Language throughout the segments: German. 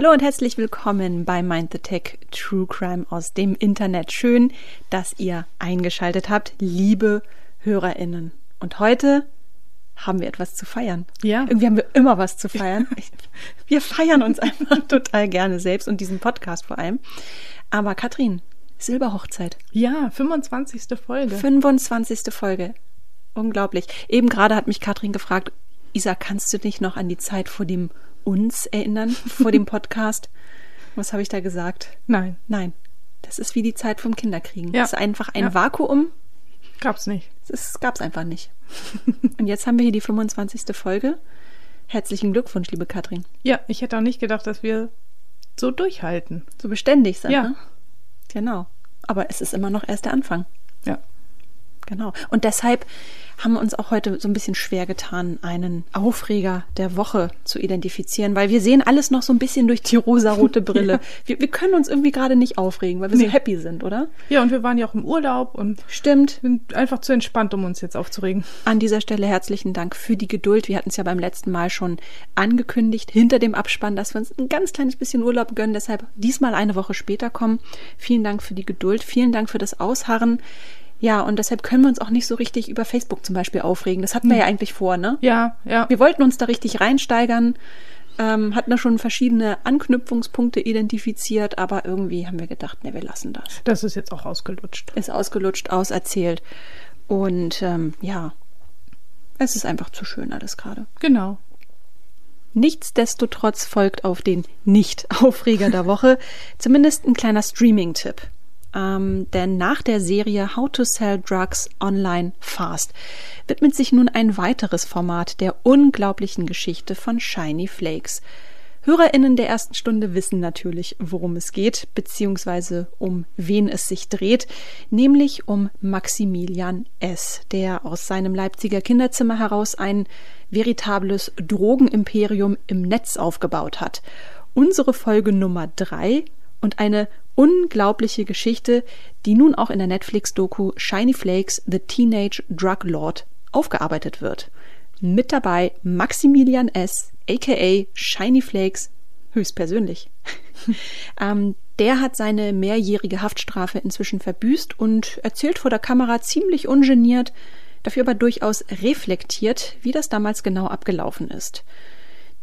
Hallo und herzlich willkommen bei Mind the Tech True Crime aus dem Internet. Schön, dass ihr eingeschaltet habt, liebe HörerInnen. Und heute haben wir etwas zu feiern. Ja. Irgendwie haben wir immer was zu feiern. Wir feiern uns einfach total gerne selbst und diesen Podcast vor allem. Aber Katrin, Silberhochzeit. Ja, 25. Folge. 25. Folge. Unglaublich. Eben gerade hat mich Katrin gefragt, Isa, kannst du dich noch an die Zeit vor dem uns erinnern, vor dem Podcast? Was habe ich da gesagt? Nein. Nein. Das ist wie die Zeit vom Kinderkriegen. Ja. Das ist einfach ein Ja. Vakuum. Gab's nicht. Das gab es einfach nicht. Und jetzt haben wir hier die 25. Folge. Herzlichen Glückwunsch, liebe Katrin. Ja, ich hätte auch nicht gedacht, dass wir so durchhalten. So beständig sind, Ja. ne? Genau. Aber es ist immer noch erst der Anfang. Ja. Genau. Und deshalb haben uns auch heute so ein bisschen schwer getan, einen Aufreger der Woche zu identifizieren, weil wir sehen alles noch so ein bisschen durch die rosarote Brille. Ja. Wir, wir können uns irgendwie gerade nicht aufregen, weil wir so Nee. happy sind, oder? Ja, und wir waren ja auch im Urlaub und Stimmt. sind einfach zu entspannt, um uns jetzt aufzuregen. An dieser Stelle herzlichen Dank für die Geduld. Wir hatten es ja beim letzten Mal schon angekündigt, hinter dem Abspann, dass wir uns ein ganz kleines bisschen Urlaub gönnen, deshalb diesmal eine Woche später kommen. Vielen Dank für die Geduld, vielen Dank für das Ausharren. Ja, und deshalb können wir uns auch nicht so richtig über Facebook zum Beispiel aufregen. Das hatten wir ja eigentlich vor, ne? Ja, ja. Wir wollten uns da richtig reinsteigern, ähm, hatten da schon verschiedene Anknüpfungspunkte identifiziert, aber irgendwie haben wir gedacht, ne, wir lassen das Das ist jetzt auch ausgelutscht. ist ausgelutscht, auserzählt. Und ähm, ja, es ist einfach zu schön alles gerade. Genau. Nichtsdestotrotz folgt auf den Nicht-Aufreger der Woche zumindest ein kleiner Streaming-Tipp. Ähm, denn nach der Serie How to Sell Drugs Online Fast widmet sich nun ein weiteres Format der unglaublichen Geschichte von Shiny Flakes. HörerInnen der ersten Stunde wissen natürlich, worum es geht, beziehungsweise um wen es sich dreht, nämlich um Maximilian S., der aus seinem Leipziger Kinderzimmer heraus ein veritables Drogenimperium im Netz aufgebaut hat. Unsere Folge Nummer drei und eine unglaubliche Geschichte, die nun auch in der Netflix-Doku Shiny Flakes, The Teenage Drug Lord aufgearbeitet wird. Mit dabei Maximilian S., aka Shiny Flakes, höchstpersönlich. ähm, der hat seine mehrjährige Haftstrafe inzwischen verbüßt und erzählt vor der Kamera ziemlich ungeniert, dafür aber durchaus reflektiert, wie das damals genau abgelaufen ist.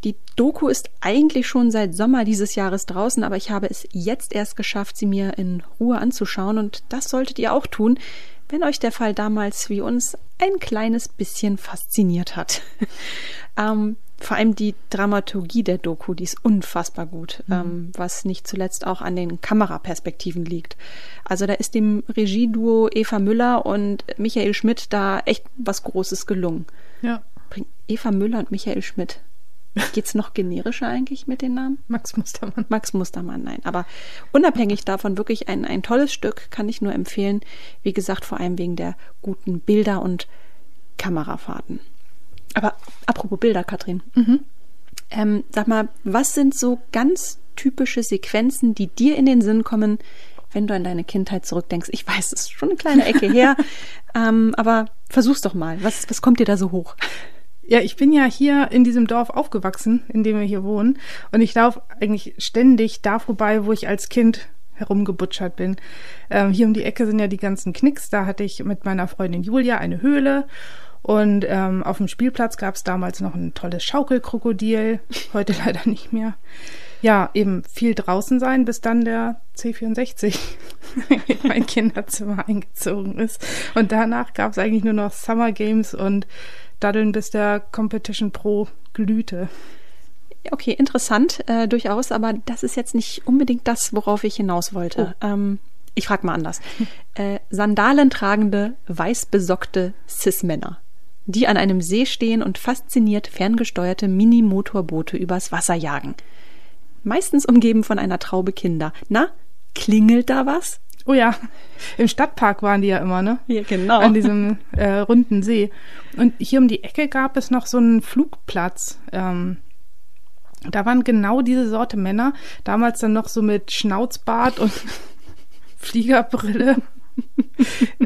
Die Doku ist eigentlich schon seit Sommer dieses Jahres draußen, aber ich habe es jetzt erst geschafft, sie mir in Ruhe anzuschauen und das solltet ihr auch tun, wenn euch der Fall damals wie uns ein kleines bisschen fasziniert hat. ähm, vor allem die Dramaturgie der Doku, die ist unfassbar gut, ähm, was nicht zuletzt auch an den Kameraperspektiven liegt. Also da ist dem Regieduo Eva Müller und Michael Schmidt da echt was Großes gelungen. Ja. Eva Müller und Michael Schmidt. Geht's noch generischer eigentlich mit den Namen? Max Mustermann. Max Mustermann, nein. Aber unabhängig davon wirklich ein, ein tolles Stück, kann ich nur empfehlen. Wie gesagt, vor allem wegen der guten Bilder und Kamerafahrten. Aber apropos Bilder, Katrin. Ähm, sag mal, was sind so ganz typische Sequenzen, die dir in den Sinn kommen, wenn du an deine Kindheit zurückdenkst? Ich weiß, es ist schon eine kleine Ecke her, ähm, aber versuch's doch mal. Was, was kommt dir da so hoch? Ja, ich bin ja hier in diesem Dorf aufgewachsen, in dem wir hier wohnen. Und ich laufe eigentlich ständig da vorbei, wo ich als Kind herumgebutschert bin. Ähm, hier um die Ecke sind ja die ganzen Knicks. Da hatte ich mit meiner Freundin Julia eine Höhle. Und ähm, auf dem Spielplatz gab es damals noch ein tolles Schaukelkrokodil. Heute leider nicht mehr. Ja, eben viel draußen sein, bis dann der C64 in mein Kinderzimmer eingezogen ist. Und danach gab es eigentlich nur noch Summer Games und Daddeln, bis der Competition Pro glühte. Okay, interessant, äh, durchaus, aber das ist jetzt nicht unbedingt das, worauf ich hinaus wollte. Ähm, ich frage mal anders. Äh, Sandalen tragende, weißbesockte Cis-Männer, die an einem See stehen und fasziniert ferngesteuerte Mini-Motorboote übers Wasser jagen. Meistens umgeben von einer Traube Kinder. Na, klingelt da was? Oh ja, im Stadtpark waren die ja immer, ne? Ja, genau. An diesem äh, runden See. Und hier um die Ecke gab es noch so einen Flugplatz. Ähm, da waren genau diese Sorte Männer, damals dann noch so mit Schnauzbart und Fliegerbrille.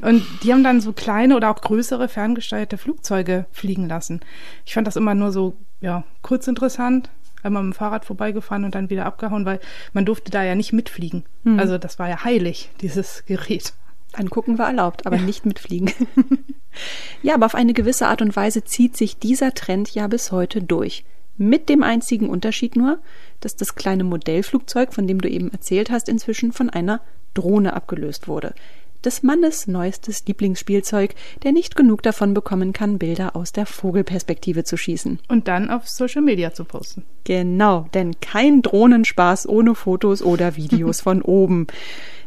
und die haben dann so kleine oder auch größere ferngesteuerte Flugzeuge fliegen lassen. Ich fand das immer nur so, ja, kurz interessant, einmal mit dem Fahrrad vorbeigefahren und dann wieder abgehauen, weil man durfte da ja nicht mitfliegen. Mhm. Also das war ja heilig, dieses Gerät. Angucken war erlaubt, aber ja. nicht mitfliegen. ja, aber auf eine gewisse Art und Weise zieht sich dieser Trend ja bis heute durch. Mit dem einzigen Unterschied nur, dass das kleine Modellflugzeug, von dem du eben erzählt hast, inzwischen von einer Drohne abgelöst wurde. Des Mannes neuestes Lieblingsspielzeug, der nicht genug davon bekommen kann, Bilder aus der Vogelperspektive zu schießen. Und dann auf Social Media zu posten. Genau, denn kein Drohnenspaß ohne Fotos oder Videos von oben.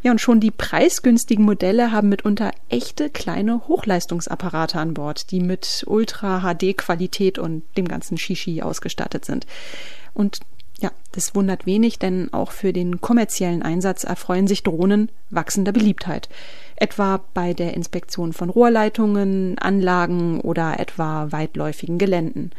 Ja, und schon die preisgünstigen Modelle haben mitunter echte kleine Hochleistungsapparate an Bord, die mit Ultra-HD-Qualität und dem ganzen Shishi ausgestattet sind. Und ja, das wundert wenig, denn auch für den kommerziellen Einsatz erfreuen sich Drohnen wachsender Beliebtheit. Etwa bei der Inspektion von Rohrleitungen, Anlagen oder etwa weitläufigen Geländen.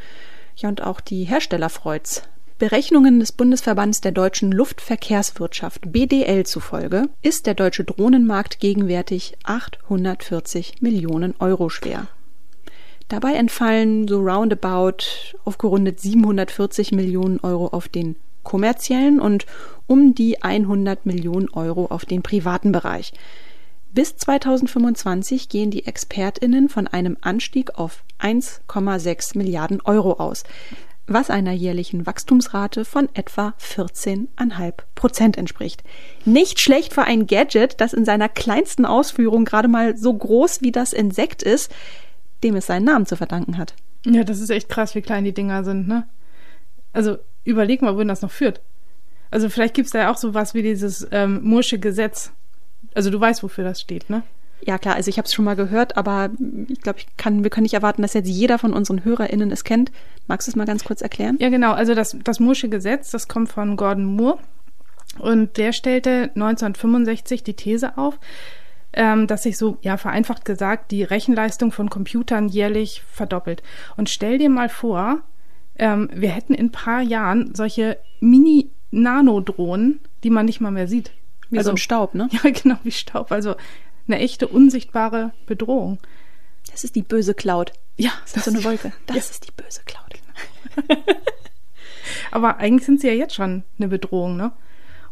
Ja, und auch die Hersteller freut's. Berechnungen des Bundesverbands der deutschen Luftverkehrswirtschaft BDL zufolge ist der deutsche Drohnenmarkt gegenwärtig 840 Millionen Euro schwer. Dabei entfallen so roundabout aufgerundet 740 Millionen Euro auf den kommerziellen und um die 100 Millionen Euro auf den privaten Bereich. Bis 2025 gehen die ExpertInnen von einem Anstieg auf 1,6 Milliarden Euro aus was einer jährlichen Wachstumsrate von etwa 14,5 Prozent entspricht. Nicht schlecht für ein Gadget, das in seiner kleinsten Ausführung gerade mal so groß wie das Insekt ist, dem es seinen Namen zu verdanken hat. Ja, das ist echt krass, wie klein die Dinger sind, ne? Also überleg mal, wohin das noch führt. Also vielleicht gibt's da ja auch sowas wie dieses ähm, Mursche Gesetz. Also du weißt, wofür das steht, ne? Ja klar, also ich habe es schon mal gehört, aber ich glaube, ich kann, wir können nicht erwarten, dass jetzt jeder von unseren HörerInnen es kennt. Magst du es mal ganz kurz erklären? Ja, genau. Also das, das Moore'sche Gesetz, das kommt von Gordon Moore und der stellte 1965 die These auf, ähm, dass sich so, ja, vereinfacht gesagt, die Rechenleistung von Computern jährlich verdoppelt. Und stell dir mal vor, ähm, wir hätten in ein paar Jahren solche Mini-Nanodrohnen, die man nicht mal mehr sieht. Wie also, so ein Staub, ne? Ja, genau, wie Staub. Also eine echte unsichtbare Bedrohung. Das ist die böse Cloud. Ja, das ist so eine Wolke. Das ja. ist die böse Cloud. Aber eigentlich sind sie ja jetzt schon eine Bedrohung, ne?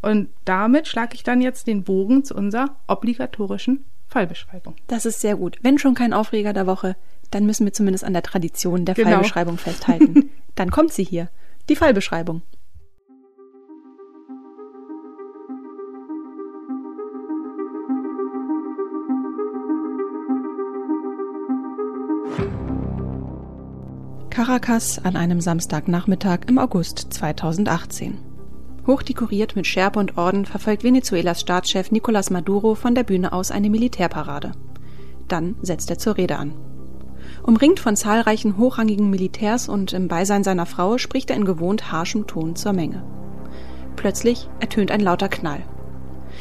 Und damit schlage ich dann jetzt den Bogen zu unserer obligatorischen Fallbeschreibung. Das ist sehr gut. Wenn schon kein Aufreger der Woche, dann müssen wir zumindest an der Tradition der genau. Fallbeschreibung festhalten. dann kommt sie hier. Die Fallbeschreibung. Caracas an einem Samstagnachmittag im August 2018. Hochdekoriert mit Schärpe und Orden verfolgt Venezuelas Staatschef Nicolás Maduro von der Bühne aus eine Militärparade. Dann setzt er zur Rede an. Umringt von zahlreichen hochrangigen Militärs und im Beisein seiner Frau spricht er in gewohnt harschem Ton zur Menge. Plötzlich ertönt ein lauter Knall.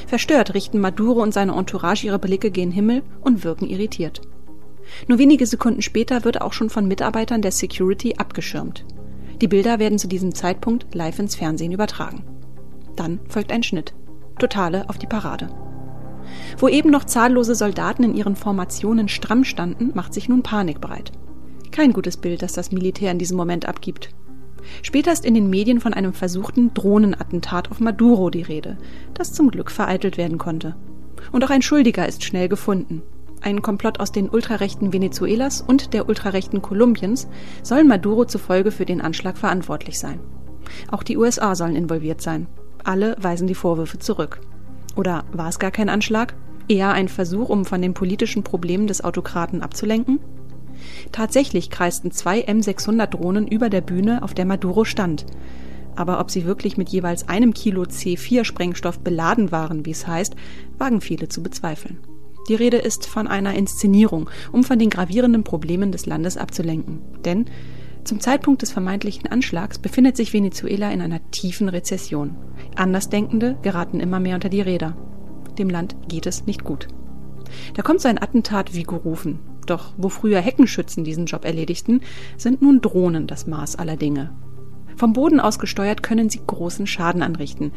Verstört richten Maduro und seine Entourage ihre Blicke gen Himmel und wirken irritiert. Nur wenige Sekunden später wird er auch schon von Mitarbeitern der Security abgeschirmt. Die Bilder werden zu diesem Zeitpunkt live ins Fernsehen übertragen. Dann folgt ein Schnitt. Totale auf die Parade. Wo eben noch zahllose Soldaten in ihren Formationen stramm standen, macht sich nun Panik breit. Kein gutes Bild, das das Militär in diesem Moment abgibt. Später ist in den Medien von einem versuchten Drohnenattentat auf Maduro die Rede, das zum Glück vereitelt werden konnte. Und auch ein Schuldiger ist schnell gefunden. Ein Komplott aus den Ultrarechten Venezuelas und der Ultrarechten Kolumbiens soll Maduro zufolge für den Anschlag verantwortlich sein. Auch die USA sollen involviert sein. Alle weisen die Vorwürfe zurück. Oder war es gar kein Anschlag? Eher ein Versuch, um von den politischen Problemen des Autokraten abzulenken? Tatsächlich kreisten zwei M600-Drohnen über der Bühne, auf der Maduro stand. Aber ob sie wirklich mit jeweils einem Kilo C4-Sprengstoff beladen waren, wie es heißt, wagen viele zu bezweifeln. Die Rede ist von einer Inszenierung, um von den gravierenden Problemen des Landes abzulenken. Denn zum Zeitpunkt des vermeintlichen Anschlags befindet sich Venezuela in einer tiefen Rezession. Andersdenkende geraten immer mehr unter die Räder. Dem Land geht es nicht gut. Da kommt so ein Attentat wie gerufen. Doch wo früher Heckenschützen diesen Job erledigten, sind nun Drohnen das Maß aller Dinge. Vom Boden aus gesteuert können sie großen Schaden anrichten,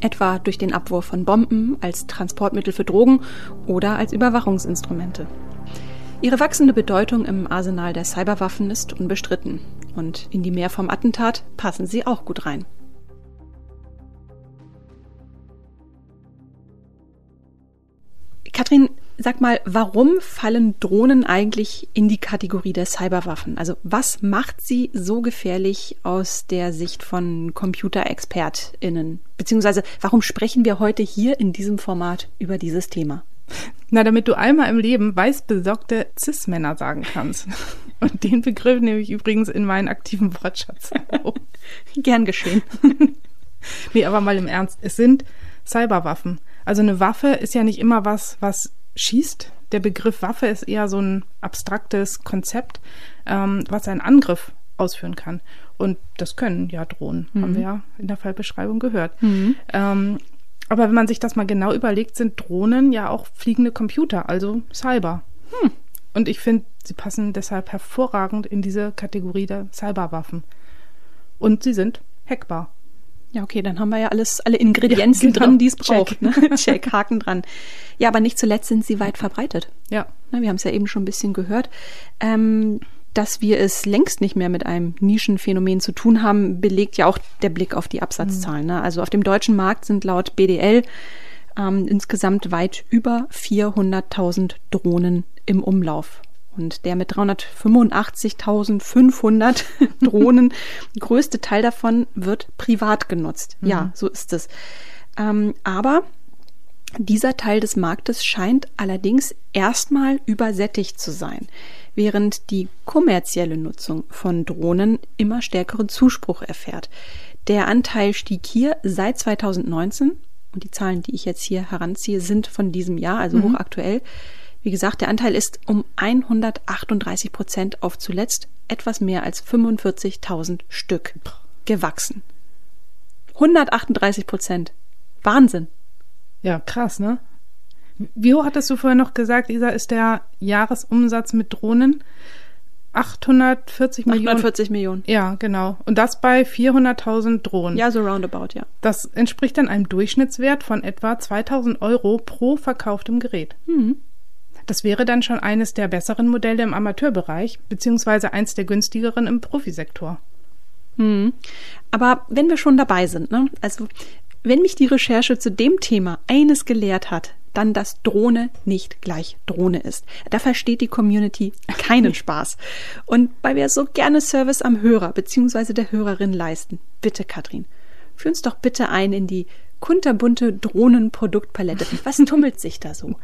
etwa durch den Abwurf von Bomben, als Transportmittel für Drogen oder als Überwachungsinstrumente. Ihre wachsende Bedeutung im Arsenal der Cyberwaffen ist unbestritten und in die Mehr vom Attentat passen sie auch gut rein. Katrin, sag mal, warum fallen Drohnen eigentlich in die Kategorie der Cyberwaffen? Also was macht sie so gefährlich aus der Sicht von Computerexpertinnen? Beziehungsweise warum sprechen wir heute hier in diesem Format über dieses Thema? Na, damit du einmal im Leben weißbesorgte Cis-Männer sagen kannst. Und den Begriff nehme ich übrigens in meinen aktiven Wortschatz. Gern geschehen. nee, aber mal im Ernst. Es sind Cyberwaffen. Also eine Waffe ist ja nicht immer was, was schießt. Der Begriff Waffe ist eher so ein abstraktes Konzept, ähm, was einen Angriff ausführen kann. Und das können ja Drohnen, mhm. haben wir ja in der Fallbeschreibung gehört. Mhm. Ähm, aber wenn man sich das mal genau überlegt, sind Drohnen ja auch fliegende Computer, also Cyber. Hm. Und ich finde, sie passen deshalb hervorragend in diese Kategorie der Cyberwaffen. Und sie sind hackbar. Ja, okay, dann haben wir ja alles, alle Ingredienzen ja, genau. drin, die es braucht. Check. Ne? Check, Haken dran. Ja, aber nicht zuletzt sind sie weit verbreitet. Ja. Wir haben es ja eben schon ein bisschen gehört. Ähm, dass wir es längst nicht mehr mit einem Nischenphänomen zu tun haben, belegt ja auch der Blick auf die Absatzzahlen. Mhm. Ne? Also auf dem deutschen Markt sind laut BDL ähm, insgesamt weit über 400.000 Drohnen im Umlauf. Und der mit 385.500 Drohnen, größte Teil davon wird privat genutzt. Mhm. Ja, so ist es. Ähm, aber dieser Teil des Marktes scheint allerdings erstmal übersättigt zu sein, während die kommerzielle Nutzung von Drohnen immer stärkeren Zuspruch erfährt. Der Anteil stieg hier seit 2019 und die Zahlen, die ich jetzt hier heranziehe, sind von diesem Jahr, also mhm. hochaktuell. Wie gesagt, der Anteil ist um 138 Prozent auf zuletzt etwas mehr als 45.000 Stück gewachsen. 138 Prozent. Wahnsinn. Ja, krass, ne? Wie hoch hattest du vorher noch gesagt, Isa, ist der Jahresumsatz mit Drohnen? 840 Millionen. 840 Millionen. Ja, genau. Und das bei 400.000 Drohnen. Ja, so roundabout, ja. Das entspricht dann einem Durchschnittswert von etwa 2000 Euro pro verkauftem Gerät. Mhm. Das wäre dann schon eines der besseren Modelle im Amateurbereich, beziehungsweise eins der günstigeren im Profisektor. Hm. Aber wenn wir schon dabei sind, ne? also wenn mich die Recherche zu dem Thema eines gelehrt hat, dann, dass Drohne nicht gleich Drohne ist. Da versteht die Community keinen Spaß. Und weil wir so gerne Service am Hörer bzw. der Hörerin leisten, bitte Katrin, führ uns doch bitte ein in die kunterbunte Drohnenproduktpalette. Was tummelt sich da so?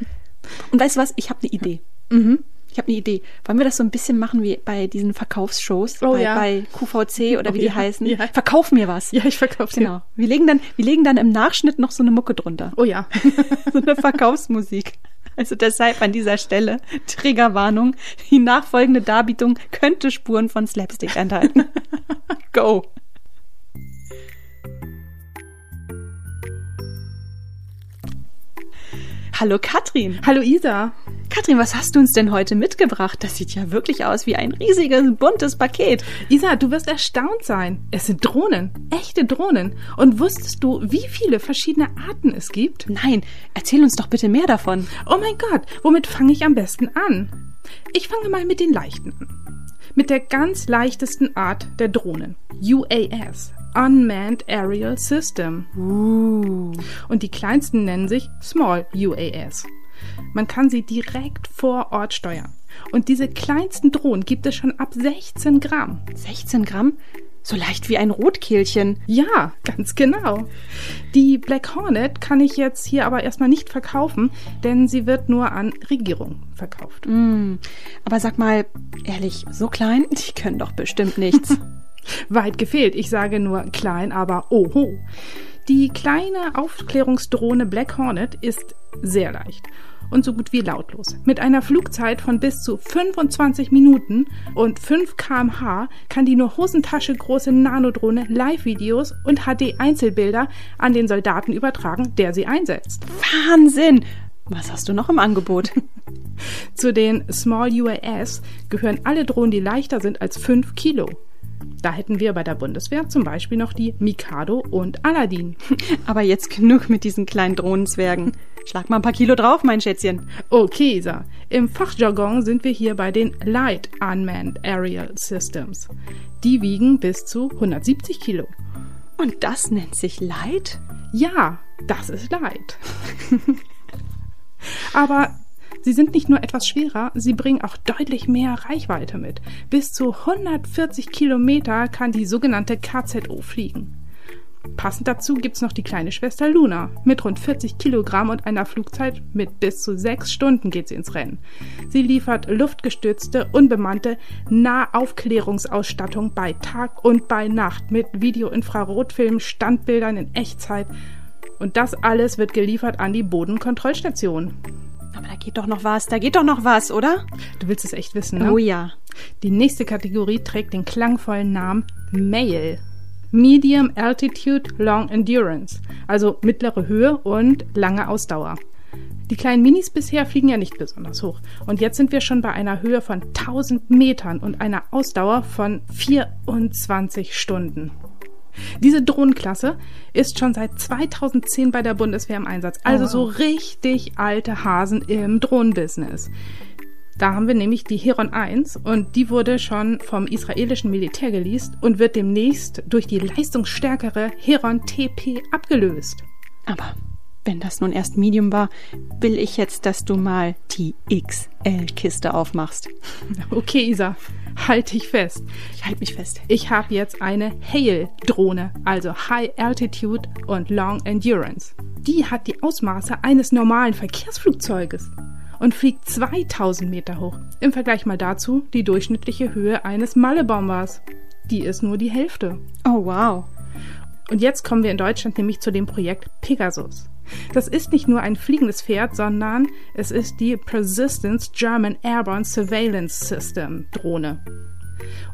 Und weißt du was? Ich habe eine Idee. Mhm. Ich habe eine Idee. Wollen wir das so ein bisschen machen wie bei diesen Verkaufsshows, oh, bei, ja. bei QVC oder wie oh, die ja. heißen? Ja. Verkauf mir was. Ja, ich verkaufe Genau. Wir legen dann, wir legen dann im Nachschnitt noch so eine Mucke drunter. Oh ja. so eine Verkaufsmusik. Also deshalb an dieser Stelle Triggerwarnung. Die nachfolgende Darbietung könnte Spuren von Slapstick enthalten. Go. Hallo Katrin. Hallo Isa. Katrin, was hast du uns denn heute mitgebracht? Das sieht ja wirklich aus wie ein riesiges, buntes Paket. Isa, du wirst erstaunt sein. Es sind Drohnen. Echte Drohnen. Und wusstest du, wie viele verschiedene Arten es gibt? Nein, erzähl uns doch bitte mehr davon. Oh mein Gott, womit fange ich am besten an? Ich fange mal mit den leichten an. Mit der ganz leichtesten Art der Drohnen. UAS. Unmanned Aerial System. Uh. Und die kleinsten nennen sich Small UAS. Man kann sie direkt vor Ort steuern. Und diese kleinsten Drohnen gibt es schon ab 16 Gramm. 16 Gramm? So leicht wie ein Rotkehlchen. Ja, ganz genau. Die Black Hornet kann ich jetzt hier aber erstmal nicht verkaufen, denn sie wird nur an Regierung verkauft. Mm, aber sag mal, ehrlich, so klein? Die können doch bestimmt nichts. Weit gefehlt. Ich sage nur klein, aber oho. Die kleine Aufklärungsdrohne Black Hornet ist sehr leicht und so gut wie lautlos. Mit einer Flugzeit von bis zu 25 Minuten und 5 kmh kann die nur Hosentasche große Nanodrohne Live-Videos und HD-Einzelbilder an den Soldaten übertragen, der sie einsetzt. Wahnsinn! Was hast du noch im Angebot? Zu den Small UAS gehören alle Drohnen, die leichter sind als 5 Kilo. Da hätten wir bei der Bundeswehr zum Beispiel noch die Mikado und Aladdin. Aber jetzt genug mit diesen kleinen Drohnenzwergen. Schlag mal ein paar Kilo drauf, mein Schätzchen. Okay, Isa. Im Fachjargon sind wir hier bei den Light Unmanned Aerial Systems. Die wiegen bis zu 170 Kilo. Und das nennt sich Light? Ja, das ist Light. Aber Sie sind nicht nur etwas schwerer, sie bringen auch deutlich mehr Reichweite mit. Bis zu 140 Kilometer kann die sogenannte KZO fliegen. Passend dazu gibt's noch die kleine Schwester Luna. Mit rund 40 Kilogramm und einer Flugzeit mit bis zu sechs Stunden geht sie ins Rennen. Sie liefert luftgestützte, unbemannte Nahaufklärungsausstattung bei Tag und bei Nacht mit Video-Infrarotfilm, Standbildern in Echtzeit. Und das alles wird geliefert an die Bodenkontrollstation. Aber da geht doch noch was, da geht doch noch was, oder? Du willst es echt wissen, ne? Oh ja. Die nächste Kategorie trägt den klangvollen Namen Mail. Medium Altitude Long Endurance, also mittlere Höhe und lange Ausdauer. Die kleinen Minis bisher fliegen ja nicht besonders hoch. Und jetzt sind wir schon bei einer Höhe von 1000 Metern und einer Ausdauer von 24 Stunden. Diese Drohnenklasse ist schon seit 2010 bei der Bundeswehr im Einsatz. Also oh. so richtig alte Hasen im Drohnenbusiness. Da haben wir nämlich die Heron 1 und die wurde schon vom israelischen Militär geleast und wird demnächst durch die leistungsstärkere Heron TP abgelöst. Aber wenn das nun erst Medium war, will ich jetzt, dass du mal die XL-Kiste aufmachst. Okay, Isa, halt dich fest. Ich halte mich fest. Ich habe jetzt eine Hail-Drohne, also High Altitude und Long Endurance. Die hat die Ausmaße eines normalen Verkehrsflugzeuges und fliegt 2000 Meter hoch. Im Vergleich mal dazu die durchschnittliche Höhe eines Malle-Bombers. Die ist nur die Hälfte. Oh, wow. Und jetzt kommen wir in Deutschland nämlich zu dem Projekt Pegasus. Das ist nicht nur ein fliegendes Pferd, sondern es ist die Persistence German Airborne Surveillance System Drohne.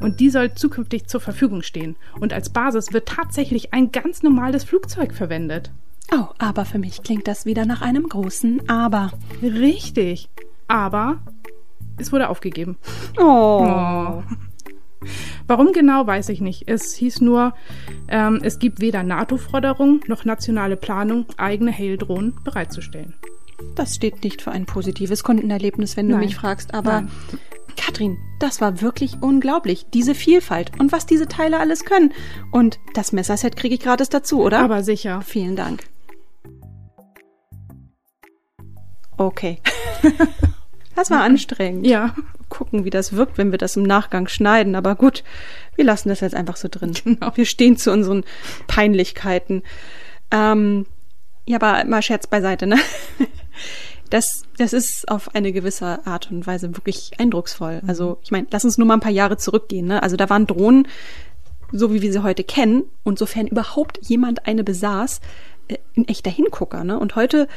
Und die soll zukünftig zur Verfügung stehen. Und als Basis wird tatsächlich ein ganz normales Flugzeug verwendet. Oh, aber für mich klingt das wieder nach einem großen Aber. Richtig. Aber es wurde aufgegeben. Oh. oh. Warum genau, weiß ich nicht. Es hieß nur, ähm, es gibt weder NATO-Forderung noch nationale Planung, eigene Hail-Drohnen bereitzustellen. Das steht nicht für ein positives Kundenerlebnis, wenn du Nein. mich fragst, aber Nein. Katrin, das war wirklich unglaublich. Diese Vielfalt und was diese Teile alles können. Und das Messerset kriege ich gratis dazu, oder? Aber sicher. Vielen Dank. Okay. Das war anstrengend. Ja. Gucken, wie das wirkt, wenn wir das im Nachgang schneiden. Aber gut, wir lassen das jetzt einfach so drin. Genau. Wir stehen zu unseren Peinlichkeiten. Ähm, ja, aber mal Scherz beiseite, ne? Das, das ist auf eine gewisse Art und Weise wirklich eindrucksvoll. Also, ich meine, lass uns nur mal ein paar Jahre zurückgehen. Ne? Also da waren Drohnen, so wie wir sie heute kennen, und sofern überhaupt jemand eine besaß, ein echter Hingucker, ne? Und heute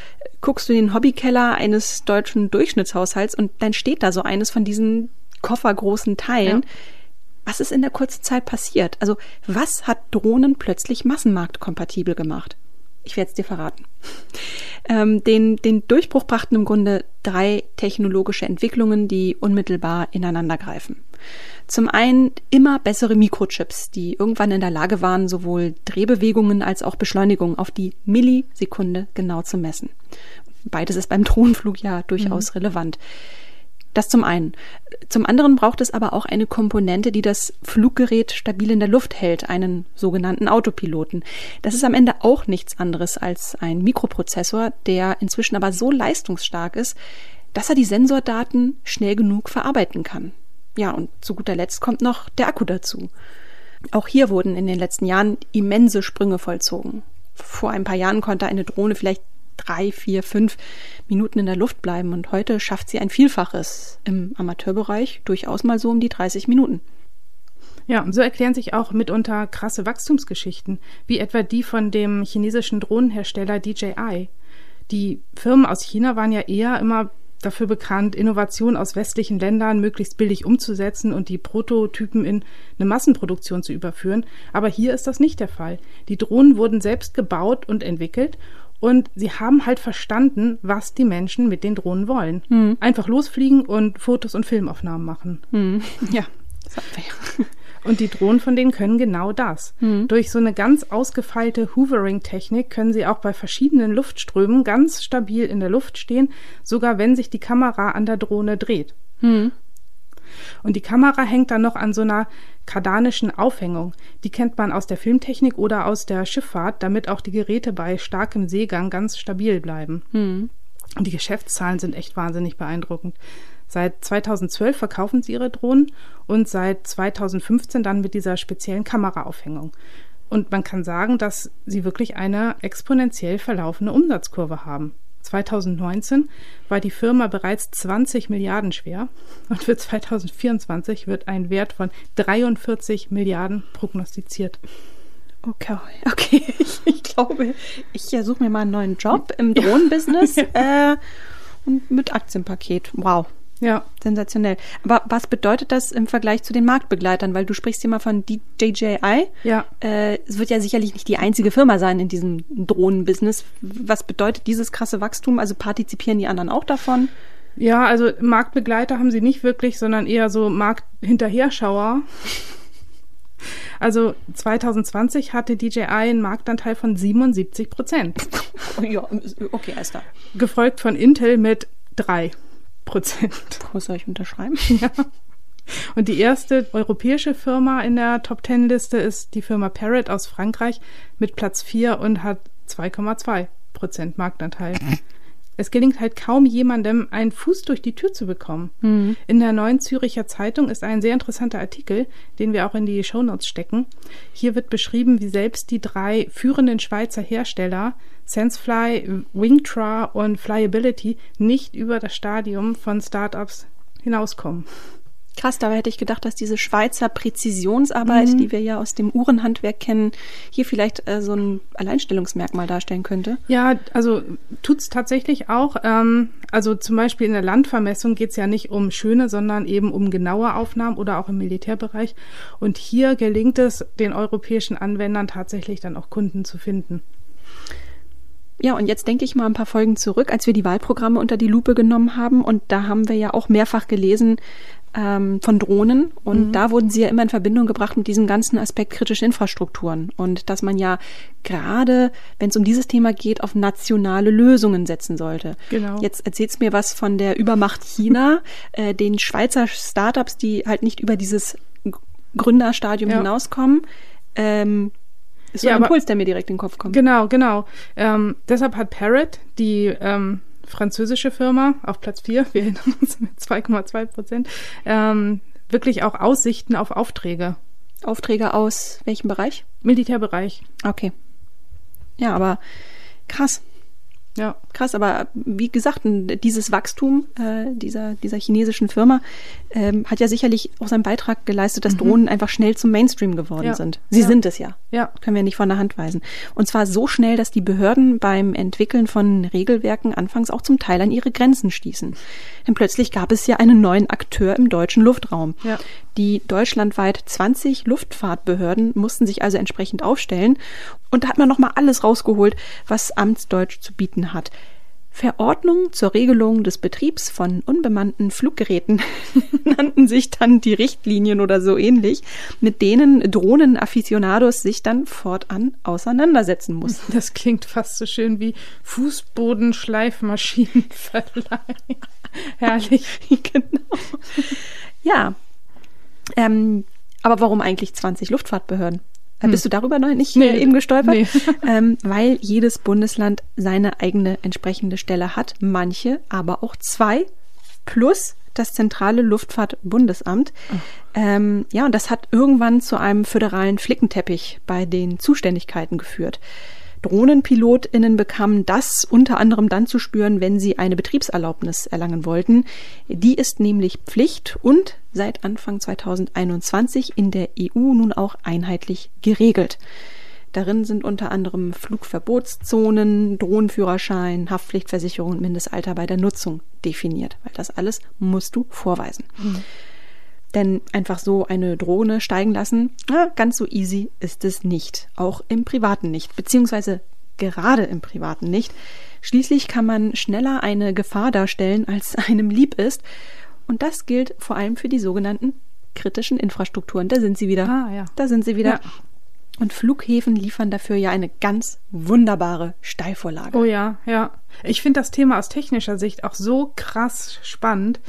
guckst du in den Hobbykeller eines deutschen Durchschnittshaushalts und dann steht da so eines von diesen koffergroßen Teilen. Ja. Was ist in der kurzen Zeit passiert? Also, was hat Drohnen plötzlich massenmarktkompatibel gemacht? Ich werde es dir verraten. Ähm, den, den Durchbruch brachten im Grunde drei technologische Entwicklungen, die unmittelbar ineinander greifen. Zum einen immer bessere Mikrochips, die irgendwann in der Lage waren, sowohl Drehbewegungen als auch Beschleunigung auf die Millisekunde genau zu messen. Beides ist beim Drohnenflug ja durchaus mhm. relevant. Das zum einen. Zum anderen braucht es aber auch eine Komponente, die das Fluggerät stabil in der Luft hält, einen sogenannten Autopiloten. Das ist am Ende auch nichts anderes als ein Mikroprozessor, der inzwischen aber so leistungsstark ist, dass er die Sensordaten schnell genug verarbeiten kann. Ja, und zu guter Letzt kommt noch der Akku dazu. Auch hier wurden in den letzten Jahren immense Sprünge vollzogen. Vor ein paar Jahren konnte eine Drohne vielleicht drei, vier, fünf Minuten in der Luft bleiben und heute schafft sie ein Vielfaches. Im Amateurbereich durchaus mal so um die 30 Minuten. Ja, und so erklären sich auch mitunter krasse Wachstumsgeschichten, wie etwa die von dem chinesischen Drohnenhersteller DJI. Die Firmen aus China waren ja eher immer dafür bekannt, Innovationen aus westlichen Ländern möglichst billig umzusetzen und die Prototypen in eine Massenproduktion zu überführen. Aber hier ist das nicht der Fall. Die Drohnen wurden selbst gebaut und entwickelt und sie haben halt verstanden, was die Menschen mit den Drohnen wollen. Mhm. Einfach losfliegen und Fotos und Filmaufnahmen machen. Mhm. Ja, das. Und die Drohnen von denen können genau das. Mhm. Durch so eine ganz ausgefeilte Hoovering-Technik können sie auch bei verschiedenen Luftströmen ganz stabil in der Luft stehen, sogar wenn sich die Kamera an der Drohne dreht. Mhm. Und die Kamera hängt dann noch an so einer kardanischen Aufhängung. Die kennt man aus der Filmtechnik oder aus der Schifffahrt, damit auch die Geräte bei starkem Seegang ganz stabil bleiben. Mhm. Und die Geschäftszahlen sind echt wahnsinnig beeindruckend. Seit 2012 verkaufen sie ihre Drohnen und seit 2015 dann mit dieser speziellen Kameraaufhängung. Und man kann sagen, dass sie wirklich eine exponentiell verlaufende Umsatzkurve haben. 2019 war die Firma bereits 20 Milliarden schwer und für 2024 wird ein Wert von 43 Milliarden prognostiziert. Okay, okay. Ich, ich glaube, ich suche mir mal einen neuen Job im Drohnenbusiness ja. äh, und mit Aktienpaket. Wow. Ja. Sensationell. Aber was bedeutet das im Vergleich zu den Marktbegleitern? Weil du sprichst hier mal von DJI. Ja. Äh, es wird ja sicherlich nicht die einzige Firma sein in diesem Drohnenbusiness. Was bedeutet dieses krasse Wachstum? Also partizipieren die anderen auch davon? Ja, also Marktbegleiter haben sie nicht wirklich, sondern eher so Markthinterherschauer. Also 2020 hatte DJI einen Marktanteil von 77 Prozent. ja, okay, Esther. Gefolgt von Intel mit drei. Prozent. Wo soll ich unterschreiben? Ja. Und die erste europäische Firma in der Top Ten Liste ist die Firma Parrot aus Frankreich mit Platz 4 und hat 2,2 Prozent Marktanteil. Es gelingt halt kaum jemandem, einen Fuß durch die Tür zu bekommen. Mhm. In der neuen Züricher Zeitung ist ein sehr interessanter Artikel, den wir auch in die Shownotes stecken. Hier wird beschrieben, wie selbst die drei führenden Schweizer Hersteller Sensefly, Wingtra und Flyability nicht über das Stadium von Startups hinauskommen. Krass, dabei hätte ich gedacht, dass diese Schweizer Präzisionsarbeit, mhm. die wir ja aus dem Uhrenhandwerk kennen, hier vielleicht äh, so ein Alleinstellungsmerkmal darstellen könnte. Ja, also tut's tatsächlich auch. Ähm, also zum Beispiel in der Landvermessung geht's ja nicht um schöne, sondern eben um genaue Aufnahmen oder auch im Militärbereich. Und hier gelingt es den europäischen Anwendern tatsächlich dann auch Kunden zu finden. Ja, und jetzt denke ich mal ein paar Folgen zurück, als wir die Wahlprogramme unter die Lupe genommen haben. Und da haben wir ja auch mehrfach gelesen ähm, von Drohnen. Und mhm. da wurden sie ja immer in Verbindung gebracht mit diesem ganzen Aspekt kritische Infrastrukturen. Und dass man ja gerade, wenn es um dieses Thema geht, auf nationale Lösungen setzen sollte. Genau. Jetzt erzählst mir was von der Übermacht China, äh, den Schweizer Startups, die halt nicht über dieses Gründerstadium ja. hinauskommen. Ähm, ist so ja, ein Impuls, der mir direkt in den Kopf kommt. Genau, genau. Ähm, deshalb hat Parrot, die ähm, französische Firma, auf Platz 4, wir erinnern uns mit 2,2 Prozent, ähm, wirklich auch Aussichten auf Aufträge. Aufträge aus welchem Bereich? Militärbereich. Okay. Ja, aber krass. Ja. Krass, aber wie gesagt, dieses Wachstum äh, dieser, dieser chinesischen Firma ähm, hat ja sicherlich auch seinen Beitrag geleistet, dass mhm. Drohnen einfach schnell zum Mainstream geworden ja. sind. Sie ja. sind es ja. Ja. Können wir nicht von der Hand weisen. Und zwar so schnell, dass die Behörden beim Entwickeln von Regelwerken anfangs auch zum Teil an ihre Grenzen stießen. Denn plötzlich gab es ja einen neuen Akteur im deutschen Luftraum. Ja. Die deutschlandweit 20 Luftfahrtbehörden mussten sich also entsprechend aufstellen. Und da hat man nochmal alles rausgeholt, was Amtsdeutsch zu bieten hat. Verordnung zur Regelung des Betriebs von unbemannten Fluggeräten nannten sich dann die Richtlinien oder so ähnlich, mit denen Drohnen-Afficionados sich dann fortan auseinandersetzen mussten. Das klingt fast so schön wie Fußbodenschleifmaschinenverleih. Herrlich. genau. Ja. Ähm, aber warum eigentlich 20 Luftfahrtbehörden? Hm. Bist du darüber noch nicht nee, eben gestolpert? Nee. Ähm, weil jedes Bundesland seine eigene entsprechende Stelle hat, manche aber auch zwei, plus das zentrale Luftfahrtbundesamt. Oh. Ähm, ja, und das hat irgendwann zu einem föderalen Flickenteppich bei den Zuständigkeiten geführt. DrohnenpilotInnen bekamen das unter anderem dann zu spüren, wenn sie eine Betriebserlaubnis erlangen wollten. Die ist nämlich Pflicht und seit Anfang 2021 in der EU nun auch einheitlich geregelt. Darin sind unter anderem Flugverbotszonen, Drohnenführerschein, Haftpflichtversicherung und Mindestalter bei der Nutzung definiert, weil das alles musst du vorweisen. Mhm. Denn einfach so eine Drohne steigen lassen, na, ganz so easy ist es nicht. Auch im Privaten nicht, beziehungsweise gerade im Privaten nicht. Schließlich kann man schneller eine Gefahr darstellen, als einem lieb ist. Und das gilt vor allem für die sogenannten kritischen Infrastrukturen. Da sind sie wieder. Ah, ja. Da sind sie wieder. Ja. Und Flughäfen liefern dafür ja eine ganz wunderbare Steilvorlage. Oh ja, ja. Ich finde das Thema aus technischer Sicht auch so krass spannend.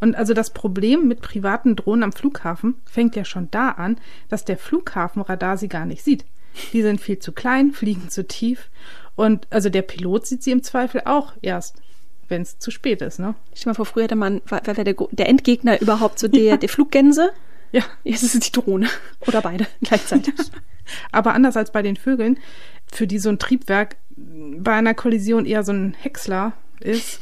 Und also das Problem mit privaten Drohnen am Flughafen fängt ja schon da an, dass der Flughafenradar sie gar nicht sieht. Die sind viel zu klein, fliegen zu tief. Und also der Pilot sieht sie im Zweifel auch erst, wenn es zu spät ist, ne? Stell dir mal vor, früher hatte man, war, war der, der Endgegner überhaupt so der, Ja. der Fluggänse. Ja. Jetzt ist es die Drohne. Oder beide gleichzeitig. Aber anders als bei den Vögeln, für die so ein Triebwerk bei einer Kollision eher so ein Häcksler ist,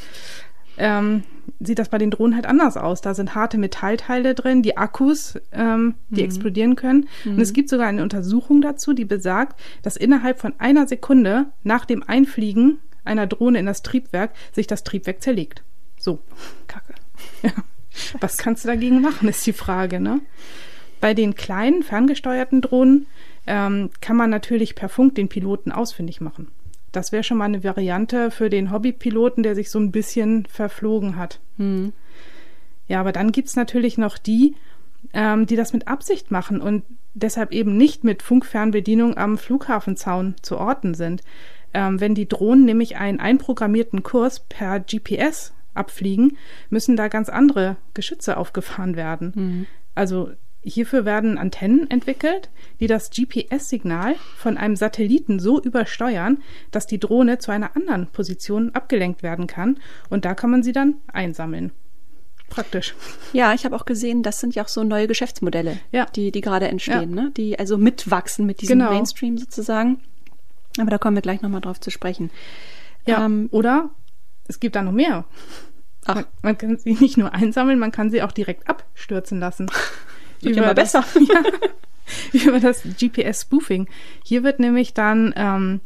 ähm, sieht das bei den Drohnen halt anders aus. Da sind harte Metallteile drin, die Akkus, ähm, die explodieren können. Und es gibt sogar eine Untersuchung dazu, die besagt, dass innerhalb von einer Sekunde nach dem Einfliegen einer Drohne in das Triebwerk sich das Triebwerk zerlegt. So. Kacke. Ja. Was kannst du dagegen machen, ist die Frage, ne? Bei den kleinen, ferngesteuerten Drohnen ähm, kann man natürlich per Funk den Piloten ausfindig machen. Das wäre schon mal eine Variante für den Hobbypiloten, der sich so ein bisschen verflogen hat. Hm. Ja, aber dann gibt's natürlich noch die, ähm, die das mit Absicht machen und deshalb eben nicht mit Funkfernbedienung am Flughafenzaun zu orten sind. Ähm, wenn die Drohnen nämlich einen einprogrammierten Kurs per GPS abfliegen, müssen da ganz andere Geschütze aufgefahren werden. Also hierfür werden Antennen entwickelt, die das GPS-Signal von einem Satelliten so übersteuern, dass die Drohne zu einer anderen Position abgelenkt werden kann und da kann man sie dann einsammeln. Praktisch. Ja, ich habe auch gesehen, das sind ja auch so neue Geschäftsmodelle, Ja. die, die gerade entstehen, ne? die also mitwachsen mit diesem Genau. Mainstream sozusagen. Aber da kommen wir gleich nochmal drauf zu sprechen. Ja. Ähm, Oder es gibt da noch mehr. Ach. Man, man kann sie nicht nur einsammeln, man kann sie auch direkt abstürzen lassen. Wird mal das, besser. ja, über das GPS-Spoofing. Hier wird nämlich dann ähm,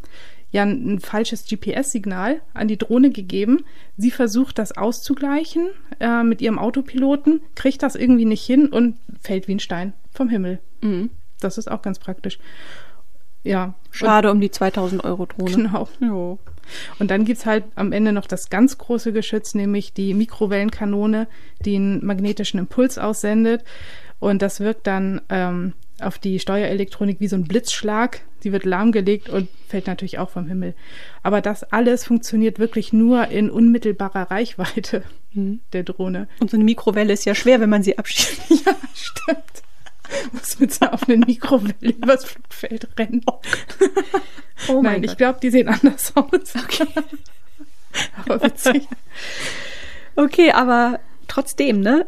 ja ein, ein falsches GPS-Signal an die Drohne gegeben. Sie versucht das auszugleichen äh, mit ihrem Autopiloten, kriegt das irgendwie nicht hin und fällt wie ein Stein vom Himmel. Mhm. Das ist auch ganz praktisch. Ja. Schade um die 2000 Euro Drohne. Genau. Jo. Und dann gibt's halt am Ende noch das ganz große Geschütz, nämlich die Mikrowellenkanone, die einen magnetischen Impuls aussendet. Und das wirkt dann ähm, auf die Steuerelektronik wie so ein Blitzschlag. Die wird lahmgelegt und fällt natürlich auch vom Himmel. Aber das alles funktioniert wirklich nur in unmittelbarer Reichweite der Drohne. Und so eine Mikrowelle ist ja schwer, wenn man sie abschießt. Ja, stimmt. Muss mit so einer offenen Mikrowelle übers Flugfeld rennen. Oh Nein, ich glaube, die sehen anders aus. Okay. Aber witzig. Okay, aber trotzdem, ne?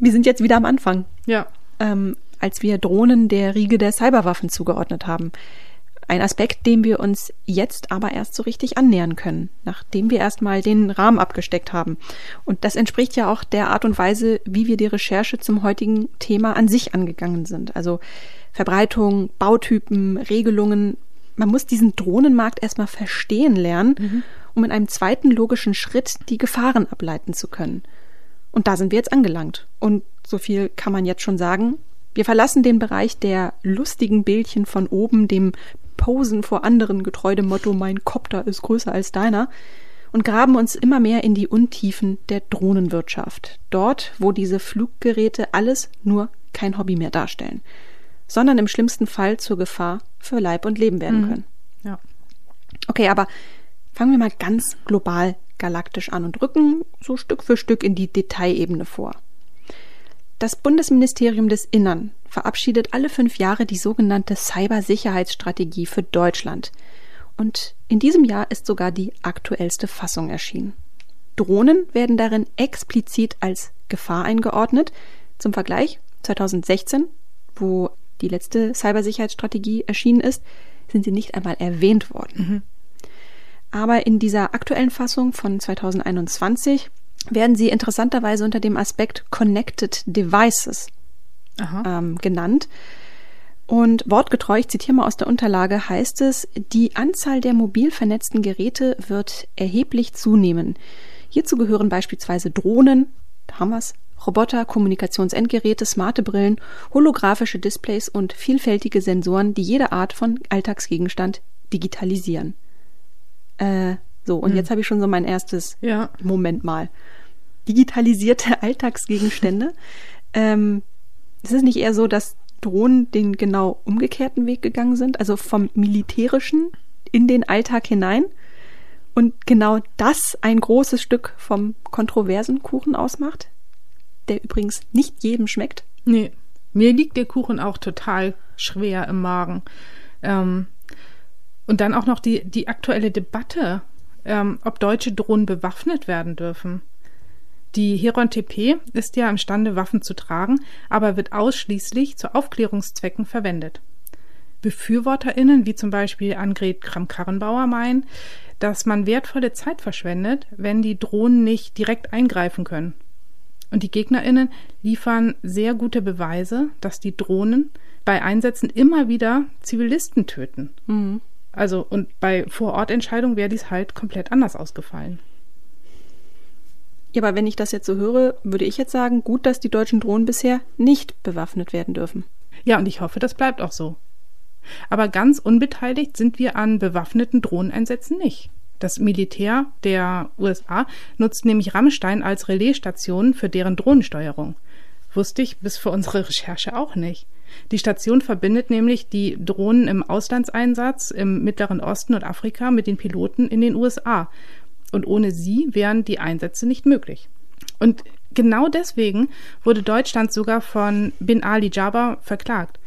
Wir sind jetzt wieder am Anfang. Ja. ähm, als wir Drohnen der Riege der Cyberwaffen zugeordnet haben. Ein Aspekt, dem wir uns jetzt aber erst so richtig annähern können, nachdem wir erstmal den Rahmen abgesteckt haben. Und das entspricht ja auch der Art und Weise, wie wir die Recherche zum heutigen Thema an sich angegangen sind. Also Verbreitung, Bautypen, Regelungen. Man muss diesen Drohnenmarkt erstmal verstehen lernen, um in einem zweiten logischen Schritt die Gefahren ableiten zu können. Und da sind wir jetzt angelangt. Und so viel kann man jetzt schon sagen. Wir verlassen den Bereich der lustigen Bildchen von oben, dem Posen vor anderen getreu dem Motto, mein Kopter ist größer als deiner, und graben uns immer mehr in die Untiefen der Drohnenwirtschaft. Dort, wo diese Fluggeräte alles nur kein Hobby mehr darstellen, sondern im schlimmsten Fall zur Gefahr für Leib und Leben werden können. Ja. Okay, aber fangen wir mal ganz global galaktisch an und rücken so Stück für Stück in die Detailebene vor. Das Bundesministerium des Innern verabschiedet alle fünf Jahre die sogenannte Cybersicherheitsstrategie für Deutschland. Und in diesem Jahr ist sogar die aktuellste Fassung erschienen. Drohnen werden darin explizit als Gefahr eingeordnet. Zum Vergleich 2016, wo die letzte Cybersicherheitsstrategie erschienen ist, sind sie nicht einmal erwähnt worden. Aber in dieser aktuellen Fassung von 2021 werden sie interessanterweise unter dem Aspekt Connected Devices ähm, genannt. Und wortgetreu, ich zitiere mal aus der Unterlage, heißt es, die Anzahl der mobil vernetzten Geräte wird erheblich zunehmen. Hierzu gehören beispielsweise Drohnen, da haben wir's, Roboter, Kommunikationsendgeräte, smarte Brillen, holographische Displays und vielfältige Sensoren, die jede Art von Alltagsgegenstand digitalisieren. Äh, so, und jetzt habe ich schon so mein erstes Ja. Moment mal. Digitalisierte Alltagsgegenstände. ähm, ist es nicht eher so, dass Drohnen den genau umgekehrten Weg gegangen sind, also vom militärischen in den Alltag hinein? Und genau das ein großes Stück vom kontroversen Kuchen ausmacht, der übrigens nicht jedem schmeckt? Nee, mir liegt der Kuchen auch total schwer im Magen. Ähm, und dann auch noch die, die aktuelle Debatte, ähm, ob deutsche Drohnen bewaffnet werden dürfen. Die Heron TP ist ja imstande, Waffen zu tragen, aber wird ausschließlich zu Aufklärungszwecken verwendet. BefürworterInnen, wie zum Beispiel Annegret Kramp-Karrenbauer, meinen, dass man wertvolle Zeit verschwendet, wenn die Drohnen nicht direkt eingreifen können. Und die GegnerInnen liefern sehr gute Beweise, dass die Drohnen bei Einsätzen immer wieder Zivilisten töten. Mhm. Also, und bei Vorortentscheidungen wäre dies halt komplett anders ausgefallen. Ja, aber wenn ich das jetzt so höre, würde ich jetzt sagen, gut, dass die deutschen Drohnen bisher nicht bewaffnet werden dürfen. Ja, und ich hoffe, das bleibt auch so. Aber ganz unbeteiligt sind wir an bewaffneten Drohneneinsätzen nicht. Das Militär der USA nutzt nämlich Rammstein als Relaisstation für deren Drohnensteuerung. Wusste ich bis für unsere Recherche auch nicht. Die Station verbindet nämlich die Drohnen im Auslandseinsatz im Mittleren Osten und Afrika mit den Piloten in den USA. Und ohne sie wären die Einsätze nicht möglich. Und genau deswegen wurde Deutschland sogar von Bin Ali Jabbar verklagt.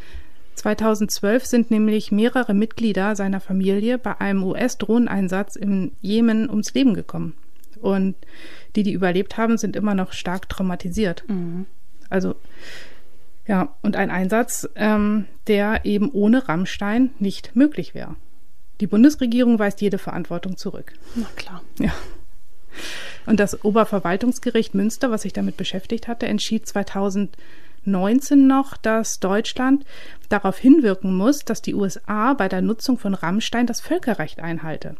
2012 sind nämlich mehrere Mitglieder seiner Familie bei einem US-Drohneneinsatz im Jemen ums Leben gekommen. Und die, die überlebt haben, sind immer noch stark traumatisiert. Mhm. Also ja, und ein Einsatz, ähm, der eben ohne Rammstein nicht möglich wäre. Die Bundesregierung weist jede Verantwortung zurück. Na klar. Ja. Und das Oberverwaltungsgericht Münster, was sich damit beschäftigt hatte, entschied 2000 19 noch, dass Deutschland darauf hinwirken muss, dass die USA bei der Nutzung von Rammstein das Völkerrecht einhalte.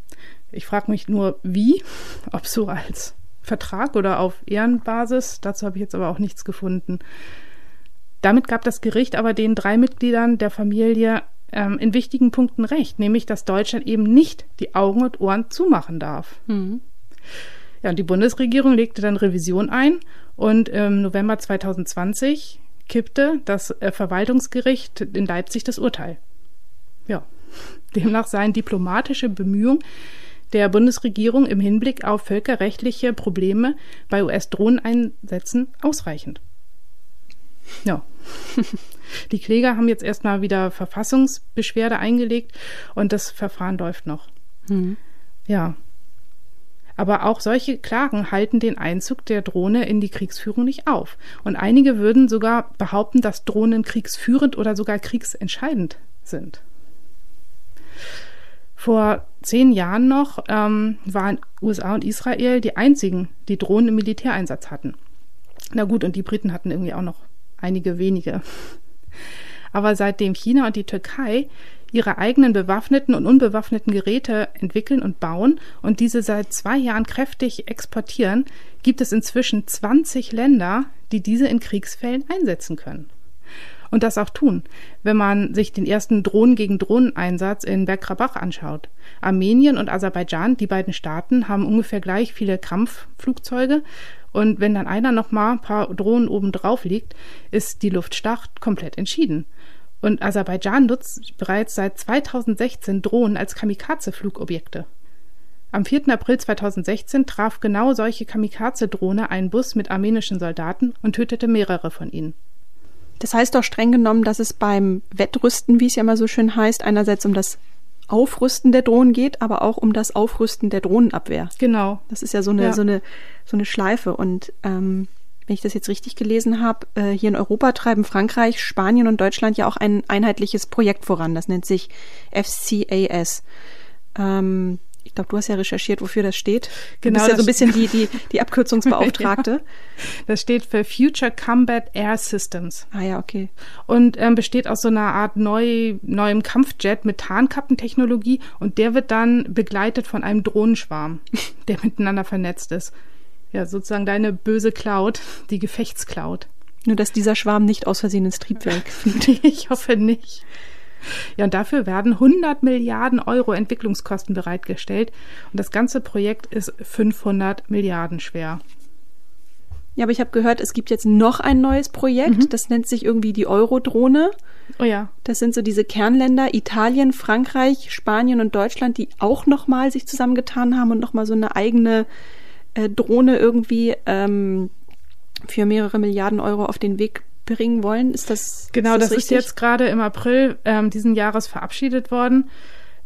Ich frage mich nur, wie, ob so als Vertrag oder auf Ehrenbasis. Dazu habe ich jetzt aber auch nichts gefunden. Damit gab das Gericht aber den drei Mitgliedern der Familie ähm, in wichtigen Punkten recht, nämlich dass Deutschland eben nicht die Augen und Ohren zumachen darf. Mhm. Ja, und die Bundesregierung legte dann Revision ein und im November 2020 kippte das äh, Verwaltungsgericht in Leipzig das Urteil. Ja, demnach seien diplomatische Bemühungen der Bundesregierung im Hinblick auf völkerrechtliche Probleme bei US-Drohneneinsätzen ausreichend. Ja. Die Kläger haben jetzt erstmal wieder Verfassungsbeschwerde eingelegt und das Verfahren läuft noch. Mhm. Ja, aber auch solche Klagen halten den Einzug der Drohne in die Kriegsführung nicht auf. Und einige würden sogar behaupten, dass Drohnen kriegsführend oder sogar kriegsentscheidend sind. Vor zehn Jahren noch ähm, waren USA und Israel die einzigen, die Drohnen im Militäreinsatz hatten. Na gut, und die Briten hatten irgendwie auch noch einige wenige. Aber seitdem China und die Türkei ihre eigenen bewaffneten und unbewaffneten Geräte entwickeln und bauen und diese seit zwei Jahren kräftig exportieren, gibt es inzwischen 20 Länder, die diese in Kriegsfällen einsetzen können. Und das auch tun, wenn man sich den ersten Drohnen gegen Drohnen-Einsatz in Bergkarabach anschaut. Armenien und Aserbaidschan, die beiden Staaten, haben ungefähr gleich viele Kampfflugzeuge. Und wenn dann einer noch mal ein paar Drohnen oben drauf liegt, ist die Luftschlacht komplett entschieden. Und Aserbaidschan nutzt bereits seit 2016 Drohnen als Kamikaze-Flugobjekte. Am 4. April 2016 traf genau solche Kamikaze-Drohne einen Bus mit armenischen Soldaten und tötete mehrere von ihnen. Das heißt doch streng genommen, dass es beim Wettrüsten, wie es ja immer so schön heißt, einerseits um das Aufrüsten der Drohnen geht, aber auch um das Aufrüsten der Drohnenabwehr. Genau. Das ist ja so eine, ja. so eine, so eine Schleife. Und ähm, wenn ich das jetzt richtig gelesen habe, äh, hier in Europa treiben Frankreich, Spanien und Deutschland ja auch ein einheitliches Projekt voran. Das nennt sich FCAS. Ähm, ich glaube, du hast ja recherchiert, wofür das steht. Genau. Du bist ja so ein bisschen die, die, die Abkürzungsbeauftragte. ja. Das steht für Future Combat Air Systems. Ah ja, okay. Und ähm, besteht aus so einer Art neu, neuem Kampfjet mit Tarnkappentechnologie und der wird dann begleitet von einem Drohnenschwarm, der miteinander vernetzt ist ja, sozusagen deine böse Cloud, die Gefechtscloud. Nur, dass dieser Schwarm nicht aus Versehen ins Triebwerk fliegt. ich hoffe nicht. Ja, und dafür werden 100 Milliarden Euro Entwicklungskosten bereitgestellt. Und das ganze Projekt ist 500 Milliarden schwer. Ja, aber ich habe gehört, es gibt jetzt noch ein neues Projekt. Mhm. Das nennt sich irgendwie die Eurodrohne. Oh ja. Das sind so diese Kernländer Italien, Frankreich, Spanien und Deutschland, die auch nochmal sich zusammengetan haben und nochmal so eine eigene äh, Drohne irgendwie ähm, für mehrere Milliarden Euro auf den Weg bringen wollen. Ist das Genau, ist das, das ist jetzt gerade im April ähm, diesen Jahres verabschiedet worden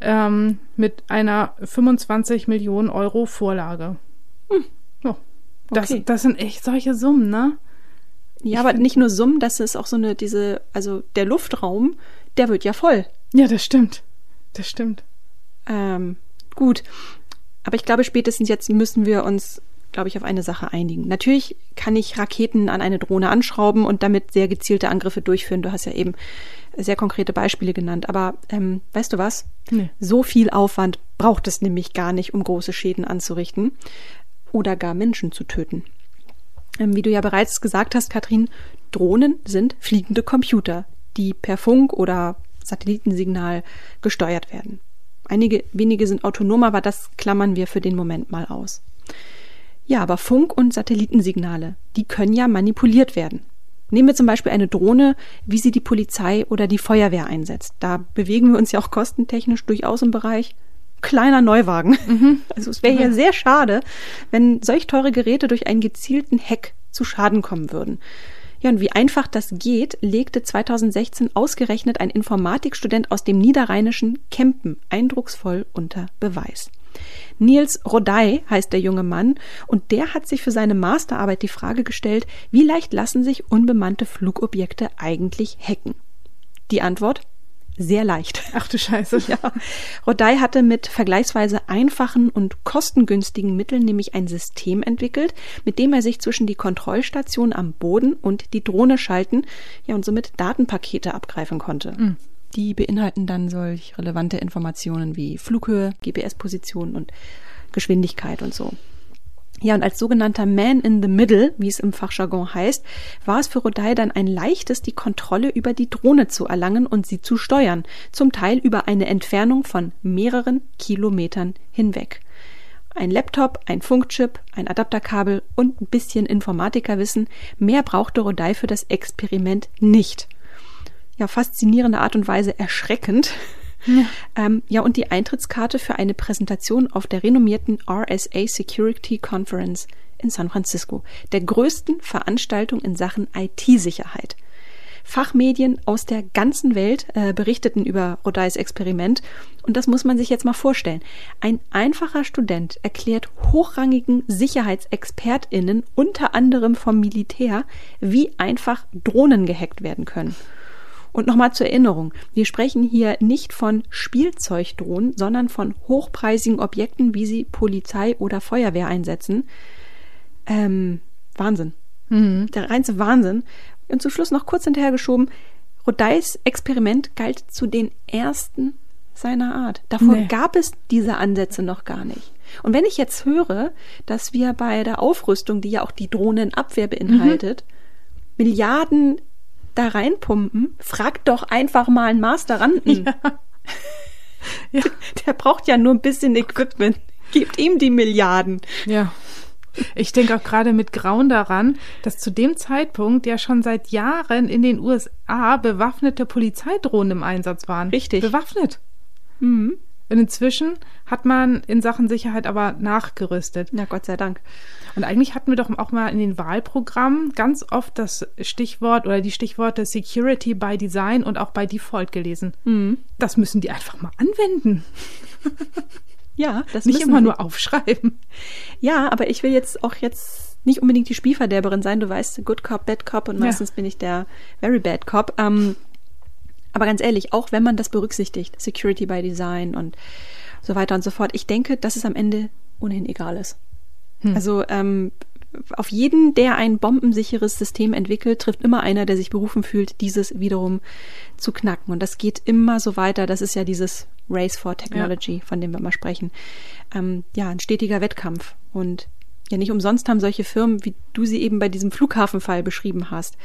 ähm, mit einer 25 Millionen Euro Vorlage. Hm. Oh. Das, okay. das sind echt solche Summen, ne? Ja, ich aber nicht nur Summen, das ist auch so eine, diese, also der Luftraum, der wird ja voll. Ja, das stimmt. Das stimmt. Ähm, gut. Aber ich glaube, spätestens jetzt müssen wir uns, glaube ich, auf eine Sache einigen. Natürlich kann ich Raketen an eine Drohne anschrauben und damit sehr gezielte Angriffe durchführen. Du hast ja eben sehr konkrete Beispiele genannt. Aber ähm, weißt du was? Nee. So viel Aufwand braucht es nämlich gar nicht, um große Schäden anzurichten oder gar Menschen zu töten. Ähm, wie du ja bereits gesagt hast, Katrin, Drohnen sind fliegende Computer, die per Funk oder Satellitensignal gesteuert werden. Einige wenige sind autonom, aber das klammern wir für den Moment mal aus. Ja, aber Funk- und Satellitensignale, die können ja manipuliert werden. Nehmen wir zum Beispiel eine Drohne, wie sie die Polizei oder die Feuerwehr einsetzt. Da bewegen wir uns ja auch kostentechnisch durchaus im Bereich kleiner Neuwagen. Mhm. Also es wäre ja sehr schade, wenn solch teure Geräte durch einen gezielten Hack zu Schaden kommen würden. Ja, und wie einfach das geht, legte 2016 ausgerechnet ein Informatikstudent aus dem niederrheinischen Kempen eindrucksvoll unter Beweis. Nils Rodai heißt der junge Mann und der hat sich für seine Masterarbeit die Frage gestellt, wie leicht lassen sich unbemannte Flugobjekte eigentlich hacken? Die Antwort sehr leicht. Ach du Scheiße. Ja. Rodai hatte mit vergleichsweise einfachen und kostengünstigen Mitteln nämlich ein System entwickelt, mit dem er sich zwischen die Kontrollstation am Boden und die Drohne schalten, ja und somit Datenpakete abgreifen konnte. Mhm. Die beinhalten dann solch relevante Informationen wie Flughöhe, GPS-Position und Geschwindigkeit und so. Ja, und als sogenannter Man in the Middle, wie es im Fachjargon heißt, war es für Rodai dann ein leichtes, die Kontrolle über die Drohne zu erlangen und sie zu steuern, zum Teil über eine Entfernung von mehreren Kilometern hinweg. Ein Laptop, ein Funkchip, ein Adapterkabel und ein bisschen Informatikerwissen, mehr brauchte Rodai für das Experiment nicht. Ja, faszinierende Art und Weise erschreckend, ja. Ähm, ja, und die Eintrittskarte für eine Präsentation auf der renommierten RSA Security Conference in San Francisco, der größten Veranstaltung in Sachen IT-Sicherheit. Fachmedien aus der ganzen Welt äh, berichteten über Rodais Experiment und das muss man sich jetzt mal vorstellen. Ein einfacher Student erklärt hochrangigen Sicherheitsexpertinnen, unter anderem vom Militär, wie einfach Drohnen gehackt werden können. Und nochmal zur Erinnerung, wir sprechen hier nicht von Spielzeugdrohnen, sondern von hochpreisigen Objekten, wie sie Polizei oder Feuerwehr einsetzen. Ähm, Wahnsinn. Mhm. Der reinste Wahnsinn. Und zum Schluss noch kurz hinterhergeschoben, Rodais Experiment galt zu den ersten seiner Art. Davor nee. gab es diese Ansätze noch gar nicht. Und wenn ich jetzt höre, dass wir bei der Aufrüstung, die ja auch die Drohnenabwehr beinhaltet, mhm. Milliarden da reinpumpen, frag doch einfach mal einen Masteranden. Ja. ja. Der braucht ja nur ein bisschen Equipment. Gebt ihm die Milliarden. Ja. Ich denke auch gerade mit Grauen daran, dass zu dem Zeitpunkt ja schon seit Jahren in den USA bewaffnete Polizeidrohnen im Einsatz waren. Richtig. Bewaffnet. Mhm. Und inzwischen hat man in Sachen Sicherheit aber nachgerüstet. Ja, Gott sei Dank. Und eigentlich hatten wir doch auch mal in den Wahlprogrammen ganz oft das Stichwort oder die Stichworte Security by Design und auch by Default gelesen. Mhm. Das müssen die einfach mal anwenden. ja, das nicht immer wir. nur aufschreiben. Ja, aber ich will jetzt auch jetzt nicht unbedingt die Spielverderberin sein. Du weißt, Good Cop, Bad Cop und meistens ja. bin ich der Very Bad Cop. Ähm, aber ganz ehrlich, auch wenn man das berücksichtigt, Security by Design und so weiter und so fort, ich denke, dass es am Ende ohnehin egal ist. Hm. Also ähm, auf jeden, der ein bombensicheres System entwickelt, trifft immer einer, der sich berufen fühlt, dieses wiederum zu knacken. Und das geht immer so weiter. Das ist ja dieses Race for Technology, ja. von dem wir mal sprechen. Ähm, ja, ein stetiger Wettkampf. Und ja, nicht umsonst haben solche Firmen, wie du sie eben bei diesem Flughafenfall beschrieben hast,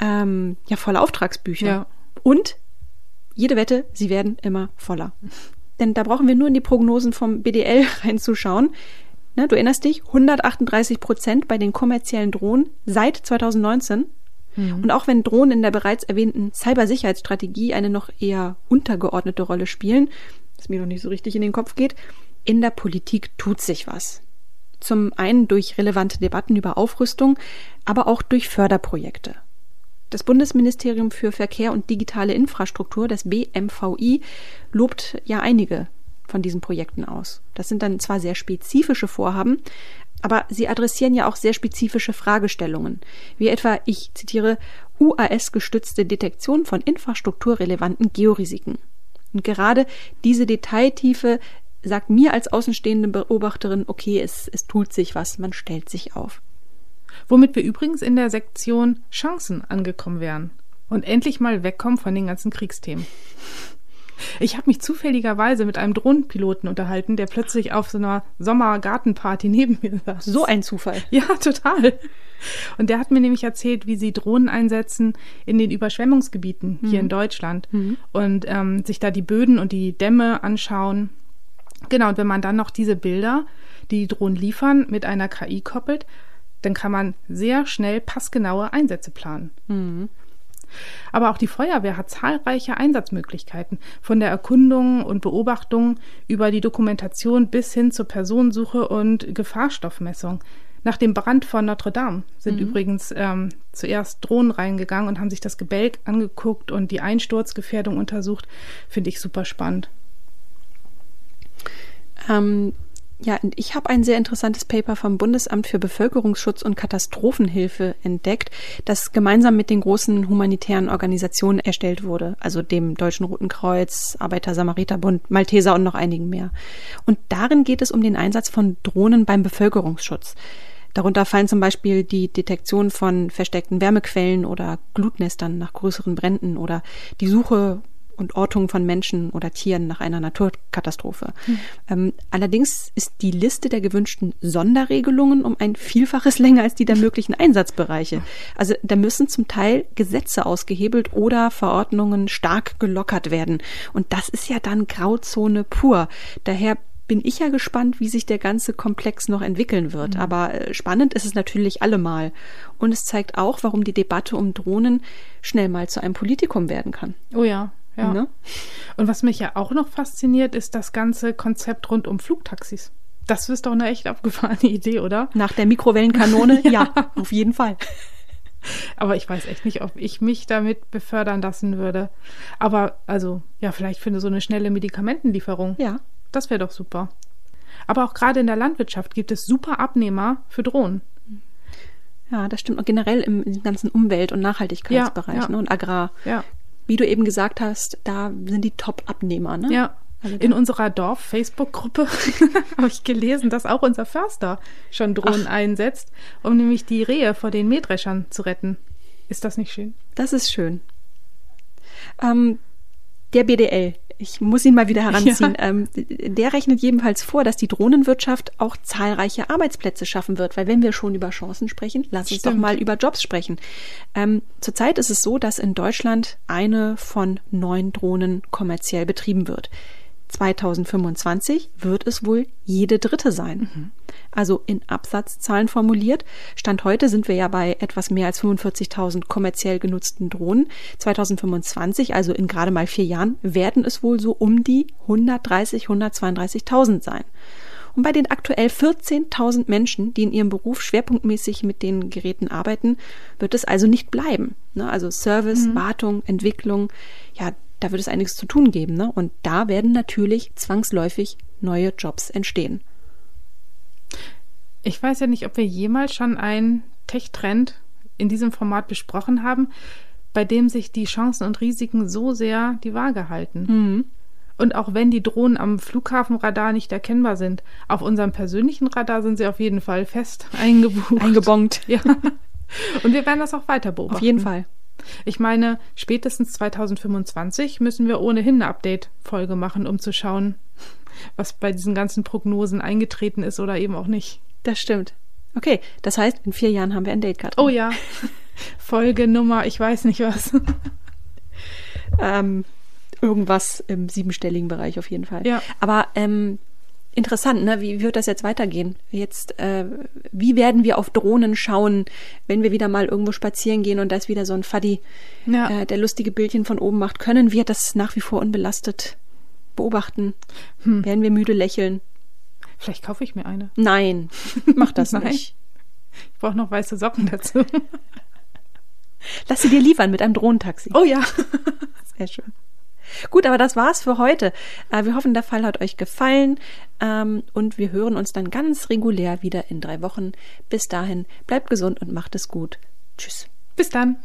ähm, ja, volle Auftragsbücher. Ja. Und jede Wette, sie werden immer voller. Denn da brauchen wir nur in die Prognosen vom BDL reinzuschauen. Ne, du erinnerst dich, 138 Prozent bei den kommerziellen Drohnen seit 2019. Mhm. Und auch wenn Drohnen in der bereits erwähnten Cybersicherheitsstrategie eine noch eher untergeordnete Rolle spielen, was mir noch nicht so richtig in den Kopf geht, in der Politik tut sich was. Zum einen durch relevante Debatten über Aufrüstung, aber auch durch Förderprojekte. Das Bundesministerium für Verkehr und digitale Infrastruktur, das BMVI, lobt ja einige von diesen Projekten aus. Das sind dann zwar sehr spezifische Vorhaben, aber sie adressieren ja auch sehr spezifische Fragestellungen, wie etwa, ich zitiere, UAS-gestützte Detektion von infrastrukturrelevanten Georisiken. Und gerade diese Detailtiefe sagt mir als außenstehende Beobachterin, okay, es, es tut sich was, man stellt sich auf. Womit wir übrigens in der Sektion Chancen angekommen wären und endlich mal wegkommen von den ganzen Kriegsthemen. Ich habe mich zufälligerweise mit einem Drohnenpiloten unterhalten, der plötzlich auf so einer Sommergartenparty neben mir saß. So ein Zufall. Ja, total. Und der hat mir nämlich erzählt, wie sie Drohnen einsetzen in den Überschwemmungsgebieten hier mhm. in Deutschland mhm. und ähm, sich da die Böden und die Dämme anschauen Genau, und wenn man dann noch diese Bilder, die die Drohnen liefern, mit einer KI koppelt, dann kann man sehr schnell passgenaue Einsätze planen. Mhm. Aber auch die Feuerwehr hat zahlreiche Einsatzmöglichkeiten, von der Erkundung und Beobachtung über die Dokumentation bis hin zur Personensuche und Gefahrstoffmessung. Nach dem Brand von Notre Dame sind mhm. übrigens ähm, zuerst Drohnen reingegangen und haben sich das Gebälk angeguckt und die Einsturzgefährdung untersucht. Finde ich super spannend. Ähm, ja, ich habe ein sehr interessantes Paper vom Bundesamt für Bevölkerungsschutz und Katastrophenhilfe entdeckt, das gemeinsam mit den großen humanitären Organisationen erstellt wurde, also dem Deutschen Roten Kreuz, Arbeiter-Samariter-Bund, Malteser und noch einigen mehr. Und darin geht es um den Einsatz von Drohnen beim Bevölkerungsschutz. Darunter fallen zum Beispiel die Detektion von versteckten Wärmequellen oder Glutnestern nach größeren Bränden oder die Suche und Ortung von Menschen oder Tieren nach einer Naturkatastrophe. Mhm. Ähm, allerdings ist die Liste der gewünschten Sonderregelungen um ein Vielfaches länger als die der möglichen Einsatzbereiche. Also da müssen zum Teil Gesetze ausgehebelt oder Verordnungen stark gelockert werden. Und das ist ja dann Grauzone pur. Daher bin ich ja gespannt, wie sich der ganze Komplex noch entwickeln wird. Mhm. Aber äh, spannend ist es natürlich allemal. Und es zeigt auch, warum die Debatte um Drohnen schnell mal zu einem Politikum werden kann. Oh ja, ja. Ne? Und was mich ja auch noch fasziniert, ist das ganze Konzept rund um Flugtaxis. Das ist doch eine echt abgefahrene Idee, oder? Nach der Mikrowellenkanone, ja. ja, auf jeden Fall. Aber ich weiß echt nicht, ob ich mich damit befördern lassen würde. Aber also, ja, vielleicht finde so eine schnelle Medikamentenlieferung. Ja. Das wäre doch super. Aber auch gerade in der Landwirtschaft gibt es super Abnehmer für Drohnen. Ja, das stimmt. Und generell im, ganzen Umwelt- und Nachhaltigkeitsbereich ja, ja. Ne, und Agrar. Ja wie du eben gesagt hast, da sind die Top-Abnehmer. Ne? Ja. Also in unserer Dorf-Facebook-Gruppe habe ich gelesen, dass auch unser Förster schon Drohnen Ach. einsetzt, um nämlich die Rehe vor den Mähdreschern zu retten. Ist das nicht schön? Das ist schön. Ähm, der BDL, ich muss ihn mal wieder heranziehen. Ja. Ähm, der rechnet jedenfalls vor, dass die Drohnenwirtschaft auch zahlreiche Arbeitsplätze schaffen wird, weil wenn wir schon über Chancen sprechen, lass uns doch mal über Jobs sprechen. Ähm, zurzeit ist es so, dass in Deutschland eine von neun Drohnen kommerziell betrieben wird. 2025 wird es wohl jede dritte sein. Mhm. Also in Absatzzahlen formuliert. Stand heute sind wir ja bei etwas mehr als 45.000 kommerziell genutzten Drohnen. 2025, also in gerade mal vier Jahren, werden es wohl so um die 130, 132.000 sein. Und bei den aktuell 14.000 Menschen, die in ihrem Beruf schwerpunktmäßig mit den Geräten arbeiten, wird es also nicht bleiben. Ne? Also Service, mhm. Wartung, Entwicklung, ja, da wird es einiges zu tun geben. Ne? Und da werden natürlich zwangsläufig neue Jobs entstehen. Ich weiß ja nicht, ob wir jemals schon einen Tech-Trend in diesem Format besprochen haben, bei dem sich die Chancen und Risiken so sehr die Waage halten. Mhm. Und auch wenn die Drohnen am Flughafenradar nicht erkennbar sind, auf unserem persönlichen Radar sind sie auf jeden Fall fest eingebucht. Eingebongt. Ja. Und wir werden das auch weiter beobachten. Auf jeden Fall. Ich meine, spätestens 2025 müssen wir ohnehin eine Update-Folge machen, um zu schauen, was bei diesen ganzen Prognosen eingetreten ist oder eben auch nicht. Das stimmt. Okay, das heißt, in vier Jahren haben wir ein Date, Katrin. Oh ja. Folge Nummer, ich weiß nicht was. ähm, irgendwas im siebenstelligen Bereich auf jeden Fall. Ja. Aber ähm, interessant, ne? Wie wird das jetzt weitergehen? Jetzt, äh, wie werden wir auf Drohnen schauen, wenn wir wieder mal irgendwo spazieren gehen und da ist wieder so ein Faddy, ja. äh, der lustige Bildchen von oben macht? Können wir das nach wie vor unbelastet beobachten? Hm. Werden wir müde lächeln? Vielleicht kaufe ich mir eine. Nein, mach das nicht. Ich brauche noch weiße Socken dazu. Lass sie dir liefern mit einem Drohnentaxi. Oh ja. Sehr schön. Gut, aber das war's für heute. Äh, wir hoffen, der Fall hat euch gefallen ähm, und wir hören uns dann ganz regulär wieder in drei Wochen. Bis dahin, bleibt gesund und macht es gut. Tschüss. Bis dann.